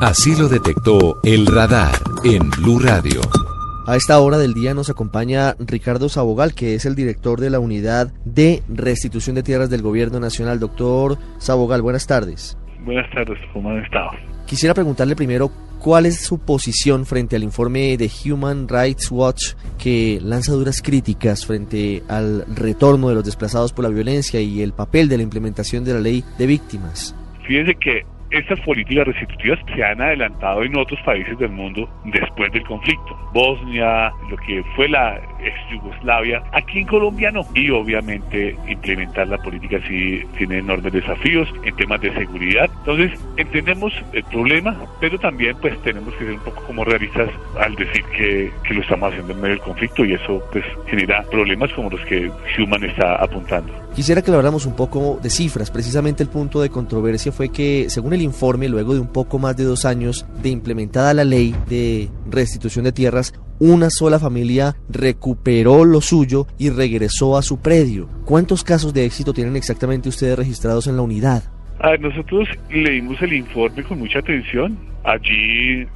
Así lo detectó el radar en Blue Radio. A esta hora del día nos acompaña Ricardo Sabogal, que es el director de la Unidad de Restitución de Tierras del Gobierno Nacional. Doctor Sabogal, buenas tardes. Buenas tardes, ¿cómo han estado? Quisiera preguntarle primero cuál es su posición frente al informe de Human Rights Watch que lanza duras críticas frente al retorno de los desplazados por la violencia y el papel de la implementación de la ley de víctimas. Fíjense que estas políticas restitutivas se han adelantado en otros países del mundo después del conflicto. Bosnia, lo que fue la ex Yugoslavia, aquí en Colombia no. Y obviamente implementar la política sí tiene enormes desafíos en temas de seguridad. Entonces entendemos el problema, pero también pues tenemos que ser un poco como realistas al decir que, que lo estamos haciendo en medio del conflicto y eso pues genera problemas como los que Human está apuntando. Quisiera que habláramos un poco de cifras. Precisamente el punto de controversia fue que, según el informe, luego de un poco más de dos años de implementada la ley de restitución de tierras, una sola familia recuperó lo suyo y regresó a su predio. ¿Cuántos casos de éxito tienen exactamente ustedes registrados en la unidad? nosotros leímos el informe con mucha atención. Allí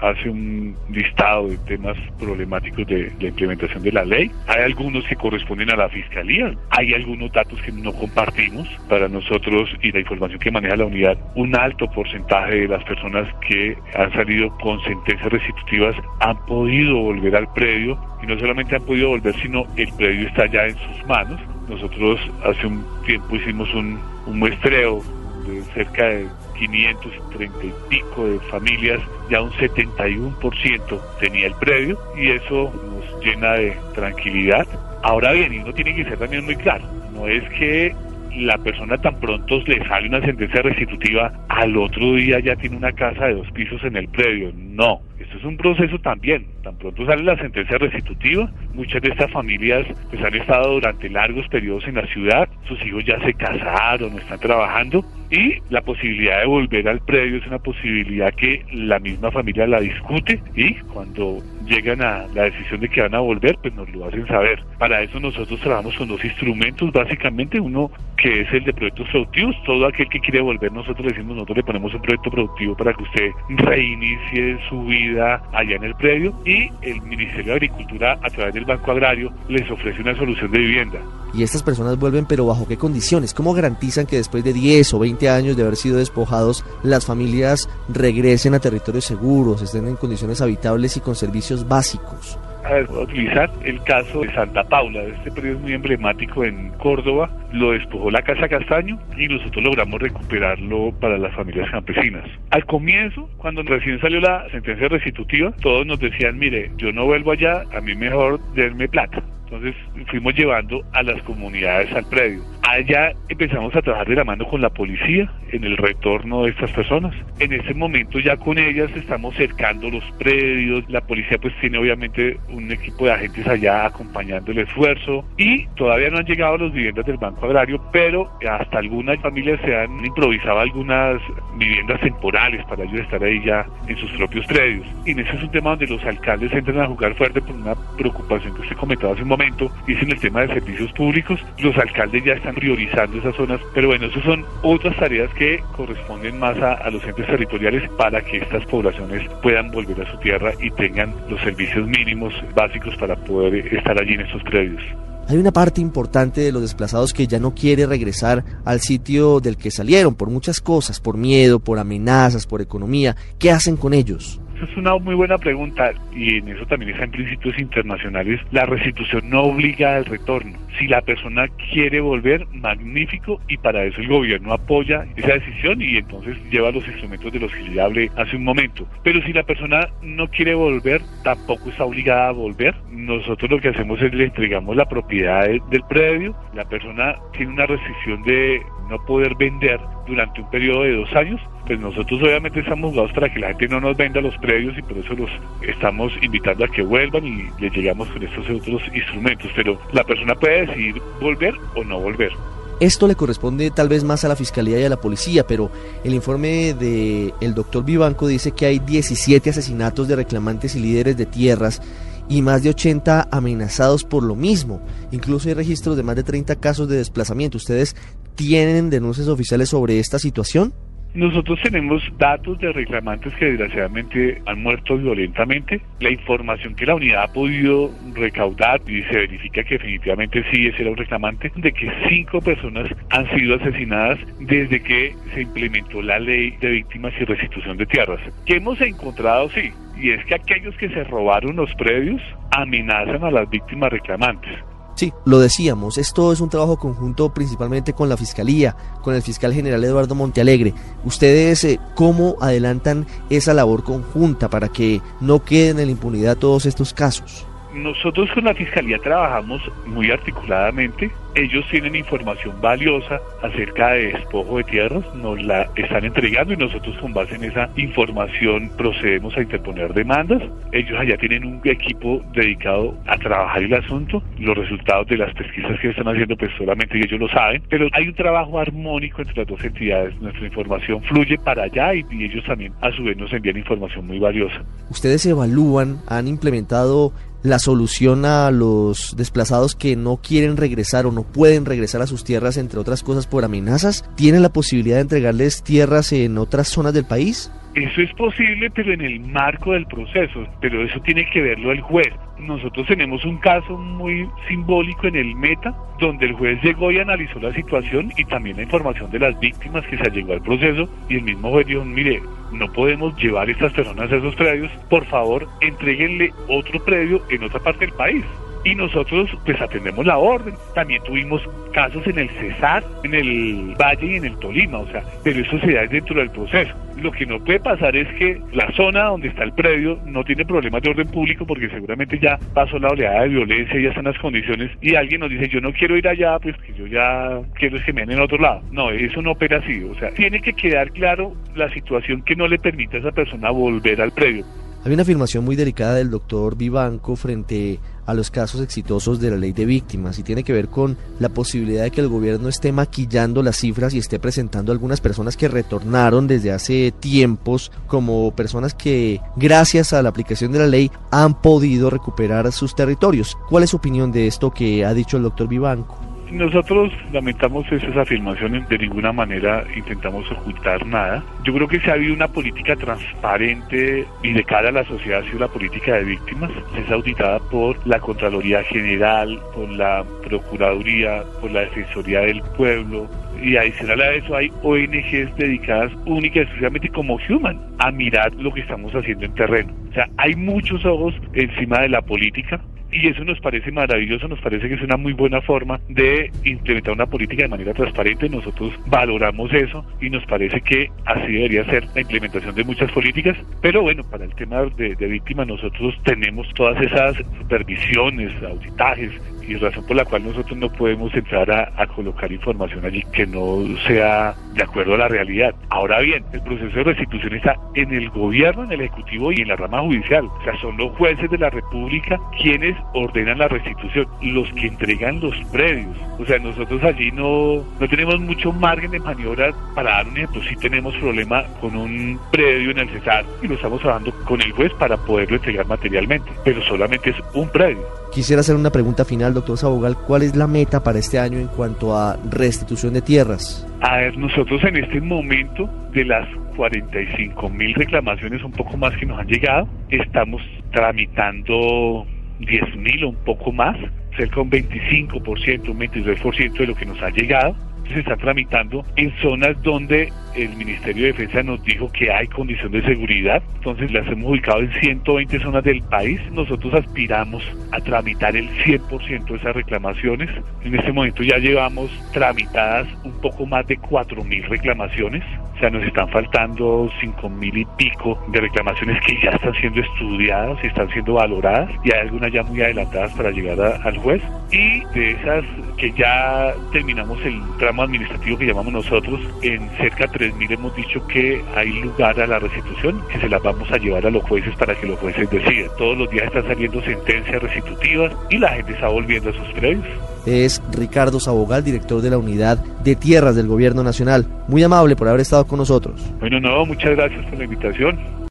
hace un listado de temas problemáticos de la implementación de la ley. Hay algunos que corresponden a la fiscalía, hay algunos datos que no compartimos para nosotros y la información que maneja la unidad. Un alto porcentaje de las personas que han salido con sentencias restitutivas han podido volver al predio y no solamente han podido volver, sino el predio está ya en sus manos. Nosotros hace un tiempo hicimos un, un muestreo de cerca de 530 y pico de familias, ya un 71% tenía el predio y eso nos llena de tranquilidad. Ahora bien, y uno tiene que ser también muy claro, no es que la persona tan pronto le sale una sentencia restitutiva, al otro día ya tiene una casa de dos pisos en el predio. No, esto es un proceso también. Tan pronto sale la sentencia restitutiva, muchas de estas familias pues han estado durante largos periodos en la ciudad, sus hijos ya se casaron, están trabajando y la posibilidad de volver al predio es una posibilidad que la misma familia la discute y cuando llegan a la decisión de que van a volver, pues nos lo hacen saber. Para eso nosotros trabajamos con dos instrumentos, básicamente uno que es el de proyectos productivos, todo aquel que quiere volver, nosotros le decimos, nosotros le ponemos un proyecto productivo para que usted reinicie su vida allá en el predio y el Ministerio de Agricultura a través del Banco Agrario les ofrece una solución de vivienda. Y estas personas vuelven, pero ¿bajo qué condiciones? ¿Cómo garantizan que después de 10 o 20 años de haber sido despojados, las familias regresen a territorios seguros, estén en condiciones habitables y con servicios básicos? A ver, utilizar el caso de Santa Paula. Este periodo es muy emblemático en Córdoba. Lo despojó la Casa Castaño y nosotros logramos recuperarlo para las familias campesinas. Al comienzo, cuando recién salió la sentencia restitutiva, todos nos decían, mire, yo no vuelvo allá, a mí mejor denme plata. Entonces fuimos llevando a las comunidades al predio. Allá empezamos a trabajar de la mano con la policía en el retorno de estas personas. En ese momento ya con ellas estamos cercando los predios. La policía pues tiene obviamente un equipo de agentes allá acompañando el esfuerzo y todavía no han llegado las viviendas del Banco Agrario, pero hasta algunas familias se han improvisado algunas viviendas temporales para ellos estar ahí ya en sus propios predios. Y en ese es un tema donde los alcaldes entran a jugar fuerte por una preocupación que usted comentaba hace un momento y es en el tema de servicios públicos. Los alcaldes ya están priorizando esas zonas, pero bueno, esas son otras tareas que corresponden más a, los entes territoriales para que estas poblaciones puedan volver a su tierra y tengan los servicios mínimos básicos para poder estar allí en estos predios. Hay una parte importante de los desplazados que ya no quiere regresar al sitio del que salieron por muchas cosas, por miedo, por amenazas, por economía. ¿Qué hacen con ellos? Es una muy buena pregunta y en eso también está en principios internacionales. La restitución no obliga al retorno. Si la persona quiere volver, magnífico y para eso el gobierno apoya esa decisión y entonces lleva los instrumentos de los que ya hablé hace un momento. Pero si la persona no quiere volver, tampoco está obligada a volver. Nosotros lo que hacemos es le entregamos la propiedad del predio. La persona tiene una restricción de no poder vender durante un periodo de dos años, pues nosotros obviamente estamos jugados para que la gente no nos venda los predios y por eso los estamos invitando a que vuelvan y les llegamos con estos otros instrumentos, pero la persona puede decidir volver o no volver. Esto le corresponde tal vez más a la Fiscalía y a la Policía, pero el informe del el doctor Vivanco dice que hay 17 asesinatos de reclamantes y líderes de tierras y más de 80 amenazados por lo mismo. Incluso hay registros de más de 30 casos de desplazamiento. ¿Ustedes tienen denuncias oficiales sobre esta situación? Nosotros tenemos datos de reclamantes que desgraciadamente han muerto violentamente. La información que la unidad ha podido recaudar y se verifica que definitivamente sí ese era un reclamante, de que cinco personas han sido asesinadas desde que se implementó la ley de víctimas y restitución de tierras. ¿Qué hemos encontrado? Sí, y es que aquellos que se robaron los predios amenazan a las víctimas reclamantes. Sí, lo decíamos, esto es un trabajo conjunto principalmente con la Fiscalía, con el fiscal general Eduardo Montealegre. ¿Ustedes eh, cómo adelantan esa labor conjunta para que no queden en la impunidad todos estos casos? Nosotros con la Fiscalía trabajamos muy articuladamente. Ellos tienen información valiosa acerca de despojo de tierras, nos la están entregando y nosotros con base en esa información procedemos a interponer demandas. Ellos allá tienen un equipo dedicado a trabajar el asunto. Los resultados de las pesquisas que están haciendo pues solamente ellos lo saben, pero hay un trabajo armónico entre las dos entidades. Nuestra información fluye para allá y, y ellos también a su vez nos envían información muy valiosa. ¿Ustedes evalúan, han implementado la solución a los desplazados que no quieren regresar o no pueden regresar a sus tierras, entre otras cosas, por amenazas? ¿Tienen la posibilidad de entregarles tierras en otras zonas del país? Eso es posible, pero en el marco del proceso, pero eso tiene que verlo el juez. Nosotros tenemos un caso muy simbólico en el Meta, donde el juez llegó y analizó la situación y también la información de las víctimas que se llegó al proceso y el mismo juez dijo, mire, no podemos llevar estas personas a esos predios, por favor, entreguenle otro predio en otra parte del país y nosotros pues atendemos la orden. También tuvimos casos en el Cesar, en el Valle y en el Tolima, o sea, pero eso se da dentro del proceso. Lo que no puede pasar es que la zona donde está el predio no tiene problemas de orden público porque seguramente ya pasó la oleada de violencia ya están las condiciones y alguien nos dice yo no quiero ir allá, pues que yo ya quiero que me den en otro lado. No, eso no opera así, o sea, tiene que quedar claro la situación que no le permite a esa persona volver al predio. Hay una afirmación muy delicada del doctor Vivanco frente a los casos exitosos de la ley de víctimas y tiene que ver con la posibilidad de que el gobierno esté maquillando las cifras y esté presentando algunas personas que retornaron desde hace tiempos como personas que gracias a la aplicación de la ley han podido recuperar sus territorios. ¿Cuál es su opinión de esto que ha dicho el doctor Vivanco? Nosotros lamentamos esas afirmaciones, de ninguna manera intentamos ocultar nada. Yo creo que se ha habido una política transparente y de cara a la sociedad ha sido la política de víctimas. Es auditada por la Contraloría General, por la Procuraduría, por la Defensoría del Pueblo, y adicional a eso hay ONGs dedicadas única y exclusivamente como Human a mirar lo que estamos haciendo en terreno. O sea, hay muchos ojos encima de la política y eso nos parece maravilloso, nos parece que es una muy buena forma de implementar una política de manera transparente. Nosotros valoramos eso y nos parece que así debería ser la implementación de muchas políticas. Pero bueno, para el tema de, de víctimas nosotros tenemos todas esas supervisiones, auditajes y razón por la cual nosotros no podemos entrar a, a, colocar información allí que no sea de acuerdo a la realidad. Ahora bien, el proceso de restitución está en el gobierno, en el ejecutivo y en la rama judicial. O sea, son los jueces de la República quienes ordenan la restitución, los que entregan los predios. O sea, nosotros allí no, no tenemos mucho margen de maniobra para dar un ejemplo. Sí tenemos problema con un predio en el Cesar y lo estamos trabajando con el juez para poderlo entregar materialmente, pero solamente es un predio. Quisiera hacer una pregunta final, doctor Sabogal. ¿Cuál es la meta para este año en cuanto a restitución de tierras? A ver, nosotros en este momento, de las 45 mil reclamaciones, un poco más que nos han llegado, estamos tramitando 10 mil o un poco más, cerca de un 25%, un 23% de lo que nos ha llegado se está tramitando en zonas donde el Ministerio de Defensa nos dijo que hay condición de seguridad. Entonces las hemos ubicado en 120 zonas del país. Nosotros aspiramos a tramitar el 100% de esas reclamaciones. En este momento ya llevamos tramitadas un poco más de 4.000 reclamaciones. Nos están faltando 5.000 y pico de reclamaciones que ya están siendo estudiadas y están siendo valoradas. Y hay algunas ya muy adelantadas para llegar a, al juez. Y de esas que ya terminamos el tramo administrativo que llamamos nosotros, en cerca de 3.000 hemos dicho que hay lugar a la restitución, que se las vamos a llevar a los jueces para que los jueces decidan. Todos los días están saliendo sentencias restitutivas y la gente está volviendo a sus predios. Es Ricardo Sabogal, director de la Unidad de Tierras del Gobierno Nacional. Muy amable por haber estado con nosotros. Bueno, no, muchas gracias por la invitación.